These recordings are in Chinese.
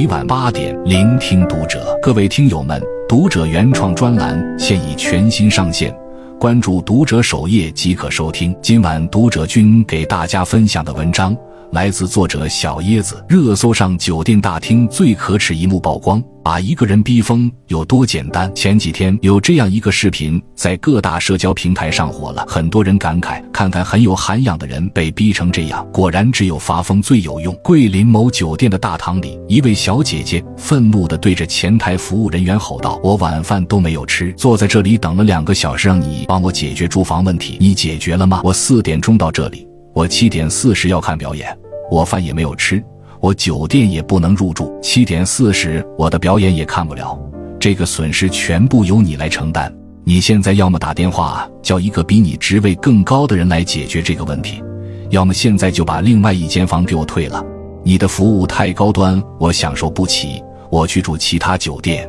每晚八点，聆听读者。各位听友们，读者原创专栏现已全新上线，关注读者首页即可收听。今晚读者君给大家分享的文章。来自作者小椰子。热搜上酒店大厅最可耻一幕曝光，把一个人逼疯有多简单？前几天有这样一个视频在各大社交平台上火了，很多人感慨：看看很有涵养的人被逼成这样，果然只有发疯最有用。桂林某酒店的大堂里，一位小姐姐愤怒地对着前台服务人员吼道：“我晚饭都没有吃，坐在这里等了两个小时，让你帮我解决住房问题，你解决了吗？我四点钟到这里。”我七点四十要看表演，我饭也没有吃，我酒店也不能入住。七点四十我的表演也看不了，这个损失全部由你来承担。你现在要么打电话叫一个比你职位更高的人来解决这个问题，要么现在就把另外一间房给我退了。你的服务太高端，我享受不起，我去住其他酒店。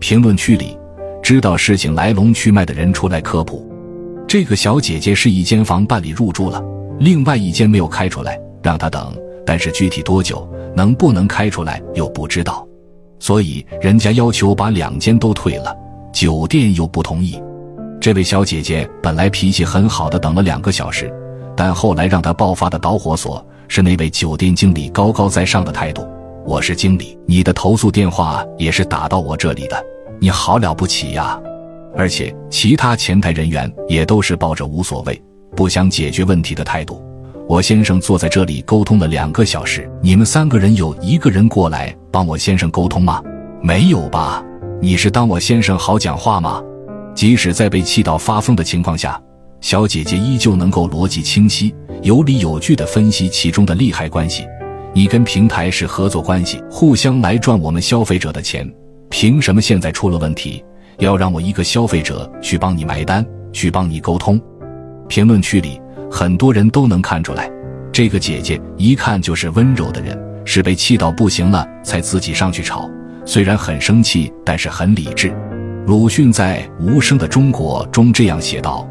评论区里，知道事情来龙去脉的人出来科普：这个小姐姐是一间房办理入住了。另外一间没有开出来，让他等，但是具体多久能不能开出来又不知道，所以人家要求把两间都退了，酒店又不同意。这位小姐姐本来脾气很好的，等了两个小时，但后来让她爆发的导火索是那位酒店经理高高在上的态度。我是经理，你的投诉电话也是打到我这里的，你好了不起呀！而且其他前台人员也都是抱着无所谓。不想解决问题的态度，我先生坐在这里沟通了两个小时，你们三个人有一个人过来帮我先生沟通吗？没有吧？你是当我先生好讲话吗？即使在被气到发疯的情况下，小姐姐依旧能够逻辑清晰、有理有据地分析其中的利害关系。你跟平台是合作关系，互相来赚我们消费者的钱，凭什么现在出了问题，要让我一个消费者去帮你买单，去帮你沟通？评论区里很多人都能看出来，这个姐姐一看就是温柔的人，是被气到不行了才自己上去吵。虽然很生气，但是很理智。鲁迅在《无声的中国》中这样写道：“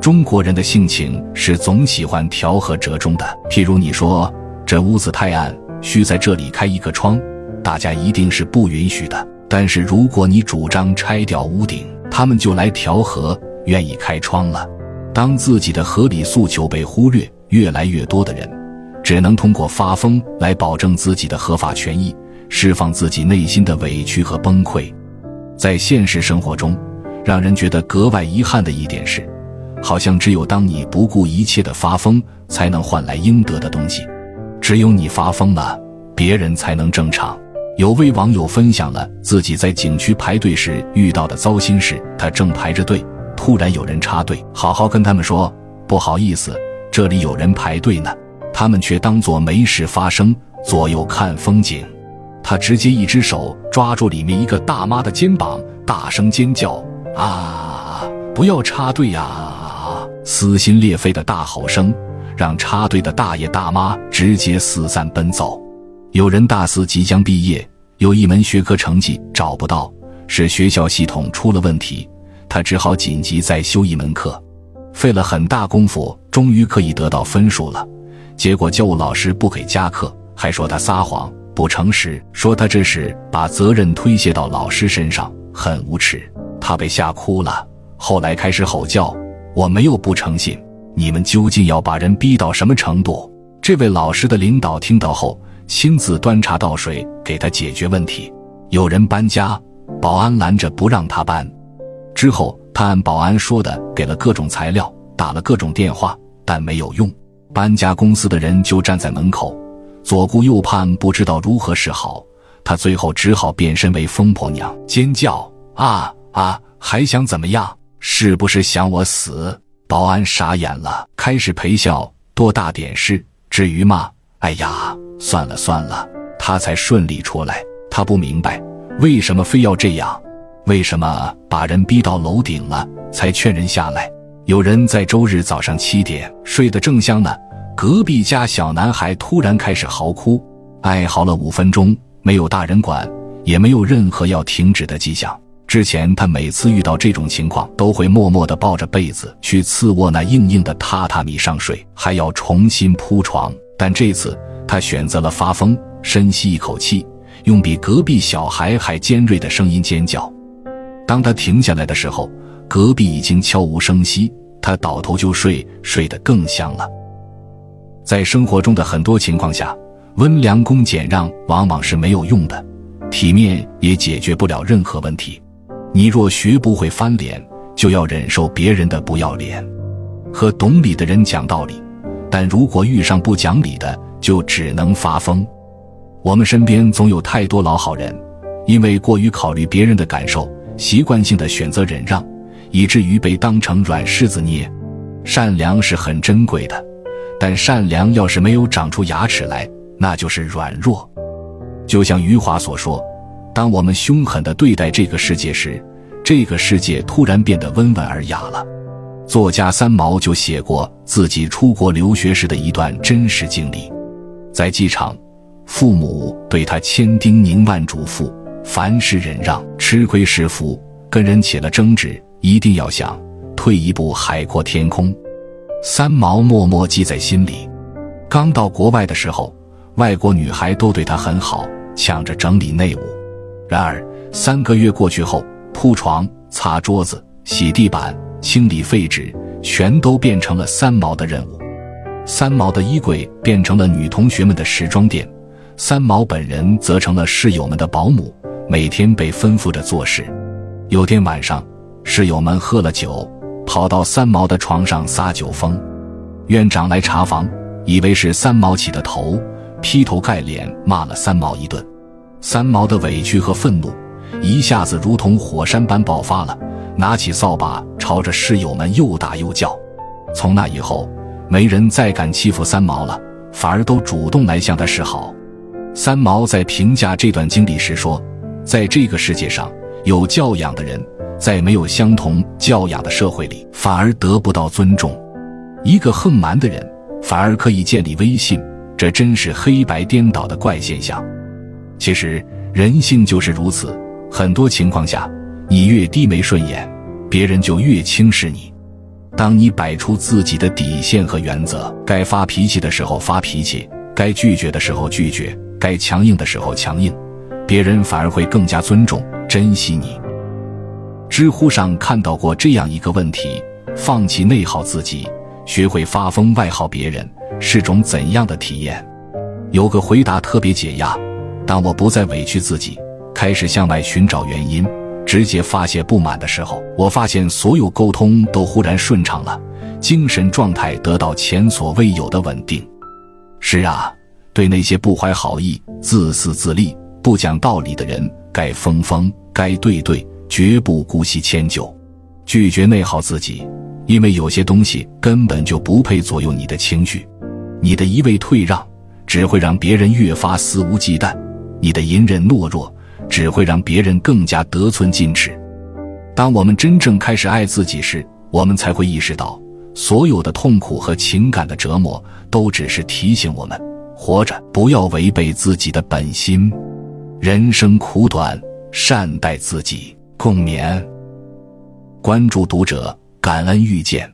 中国人的性情是总喜欢调和折中的。譬如你说这屋子太暗，需在这里开一个窗，大家一定是不允许的。但是如果你主张拆掉屋顶，他们就来调和，愿意开窗了。”当自己的合理诉求被忽略，越来越多的人只能通过发疯来保证自己的合法权益，释放自己内心的委屈和崩溃。在现实生活中，让人觉得格外遗憾的一点是，好像只有当你不顾一切的发疯，才能换来应得的东西。只有你发疯了，别人才能正常。有位网友分享了自己在景区排队时遇到的糟心事：他正排着队。突然有人插队，好好跟他们说不好意思，这里有人排队呢。他们却当作没事发生，左右看风景。他直接一只手抓住里面一个大妈的肩膀，大声尖叫：“啊，不要插队呀！”撕心裂肺的大吼声让插队的大爷大妈直接四散奔走。有人大四即将毕业，有一门学科成绩找不到，是学校系统出了问题。他只好紧急再修一门课，费了很大功夫，终于可以得到分数了。结果教务老师不给加课，还说他撒谎不诚实，说他这是把责任推卸到老师身上，很无耻。他被吓哭了，后来开始吼叫：“我没有不诚信，你们究竟要把人逼到什么程度？”这位老师的领导听到后，亲自端茶倒水给他解决问题。有人搬家，保安拦着不让他搬。之后，他按保安说的给了各种材料，打了各种电话，但没有用。搬家公司的人就站在门口，左顾右盼，不知道如何是好。他最后只好变身为疯婆娘，尖叫：“啊啊！还想怎么样？是不是想我死？”保安傻眼了，开始陪笑：“多大点事？至于吗？哎呀，算了算了。”他才顺利出来。他不明白，为什么非要这样。为什么把人逼到楼顶了才劝人下来？有人在周日早上七点睡得正香呢，隔壁家小男孩突然开始嚎哭，哀嚎了五分钟，没有大人管，也没有任何要停止的迹象。之前他每次遇到这种情况，都会默默地抱着被子去次卧那硬硬的榻榻米上睡，还要重新铺床。但这次他选择了发疯，深吸一口气。用比隔壁小孩还尖锐的声音尖叫。当他停下来的时候，隔壁已经悄无声息，他倒头就睡，睡得更香了。在生活中的很多情况下，温良恭俭让往往是没有用的，体面也解决不了任何问题。你若学不会翻脸，就要忍受别人的不要脸。和懂理的人讲道理，但如果遇上不讲理的，就只能发疯。我们身边总有太多老好人，因为过于考虑别人的感受，习惯性的选择忍让，以至于被当成软柿子捏。善良是很珍贵的，但善良要是没有长出牙齿来，那就是软弱。就像余华所说：“当我们凶狠的对待这个世界时，这个世界突然变得温文尔雅了。”作家三毛就写过自己出国留学时的一段真实经历，在机场，父母对他千叮咛万嘱咐，凡事忍让，吃亏是福。跟人起了争执，一定要想退一步海阔天空。三毛默默记在心里。刚到国外的时候，外国女孩都对他很好，抢着整理内务。然而三个月过去后，铺床、擦桌子、洗地板。清理废纸全都变成了三毛的任务，三毛的衣柜变成了女同学们的时装店，三毛本人则成了室友们的保姆，每天被吩咐着做事。有天晚上，室友们喝了酒，跑到三毛的床上撒酒疯。院长来查房，以为是三毛起的头，劈头盖脸骂了三毛一顿。三毛的委屈和愤怒一下子如同火山般爆发了。拿起扫把朝着室友们又打又叫，从那以后，没人再敢欺负三毛了，反而都主动来向他示好。三毛在评价这段经历时说：“在这个世界上，有教养的人，在没有相同教养的社会里，反而得不到尊重；一个横蛮的人，反而可以建立威信。这真是黑白颠倒的怪现象。其实，人性就是如此，很多情况下。”你越低眉顺眼，别人就越轻视你。当你摆出自己的底线和原则，该发脾气的时候发脾气，该拒绝的时候拒绝，该强硬的时候强硬，别人反而会更加尊重、珍惜你。知乎上看到过这样一个问题：放弃内耗自己，学会发疯外耗别人，是种怎样的体验？有个回答特别解压：当我不再委屈自己，开始向外寻找原因。直接发泄不满的时候，我发现所有沟通都忽然顺畅了，精神状态得到前所未有的稳定。是啊，对那些不怀好意、自私自利、不讲道理的人，该封封，该对对，绝不姑息迁就，拒绝内耗自己，因为有些东西根本就不配左右你的情绪。你的一味退让，只会让别人越发肆无忌惮；你的隐忍懦弱。只会让别人更加得寸进尺。当我们真正开始爱自己时，我们才会意识到，所有的痛苦和情感的折磨，都只是提醒我们，活着不要违背自己的本心。人生苦短，善待自己。共勉。关注读者，感恩遇见。